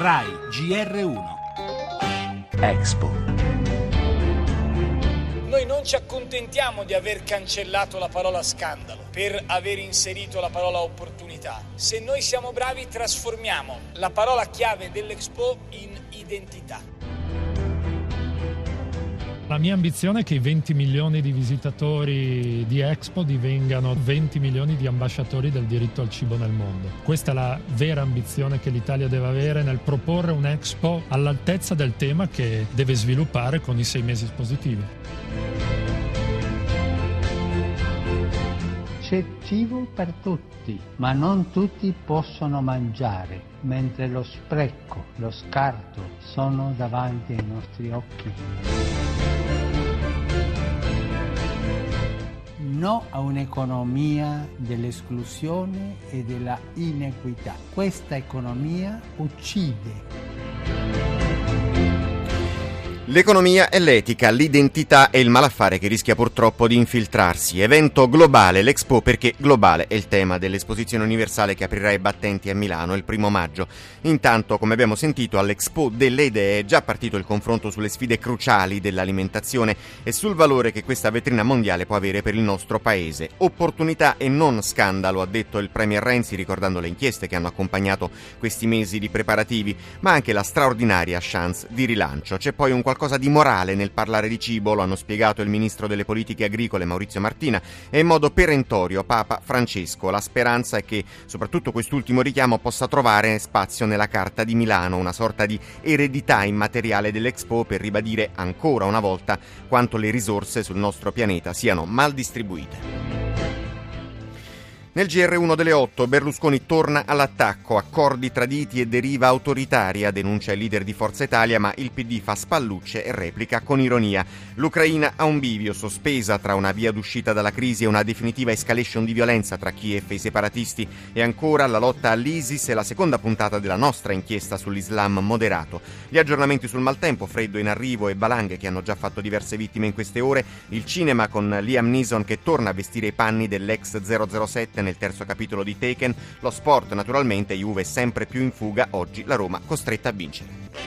RAI GR1 Expo Noi non ci accontentiamo di aver cancellato la parola scandalo per aver inserito la parola opportunità. Se noi siamo bravi trasformiamo la parola chiave dell'Expo in identità. La mia ambizione è che i 20 milioni di visitatori di Expo divengano 20 milioni di ambasciatori del diritto al cibo nel mondo. Questa è la vera ambizione che l'Italia deve avere nel proporre un Expo all'altezza del tema che deve sviluppare con i sei mesi espositivi. C'è cibo per tutti, ma non tutti possono mangiare, mentre lo spreco, lo scarto sono davanti ai nostri occhi. No a un'economia dell'esclusione e della inequità. Questa economia uccide. L'economia e l'etica, l'identità e il malaffare che rischia purtroppo di infiltrarsi. Evento globale, l'Expo perché globale è il tema dell'esposizione universale che aprirà i battenti a Milano il primo maggio. Intanto, come abbiamo sentito, all'Expo delle idee è già partito il confronto sulle sfide cruciali dell'alimentazione e sul valore che questa vetrina mondiale può avere per il nostro paese. Opportunità e non scandalo, ha detto il Premier Renzi ricordando le inchieste che hanno accompagnato questi mesi di preparativi, ma anche la straordinaria chance di rilancio. C'è poi un qualcosa qualcosa di morale nel parlare di cibo, lo hanno spiegato il ministro delle politiche agricole Maurizio Martina e in modo perentorio Papa Francesco. La speranza è che soprattutto quest'ultimo richiamo possa trovare spazio nella Carta di Milano, una sorta di eredità immateriale dell'Expo per ribadire ancora una volta quanto le risorse sul nostro pianeta siano mal distribuite. Nel GR1 delle 8 Berlusconi torna all'attacco, accordi traditi e deriva autoritaria, denuncia il leader di Forza Italia, ma il PD fa spallucce e replica con ironia. L'Ucraina ha un bivio, sospesa tra una via d'uscita dalla crisi e una definitiva escalation di violenza tra Kiev e i separatisti e ancora la lotta all'ISIS e la seconda puntata della nostra inchiesta sull'Islam moderato. Gli aggiornamenti sul maltempo, freddo in arrivo e valanghe che hanno già fatto diverse vittime in queste ore, il cinema con Liam Neeson che torna a vestire i panni dell'ex 007 nel terzo capitolo di Taken, lo sport naturalmente, Juve sempre più in fuga, oggi la Roma costretta a vincere.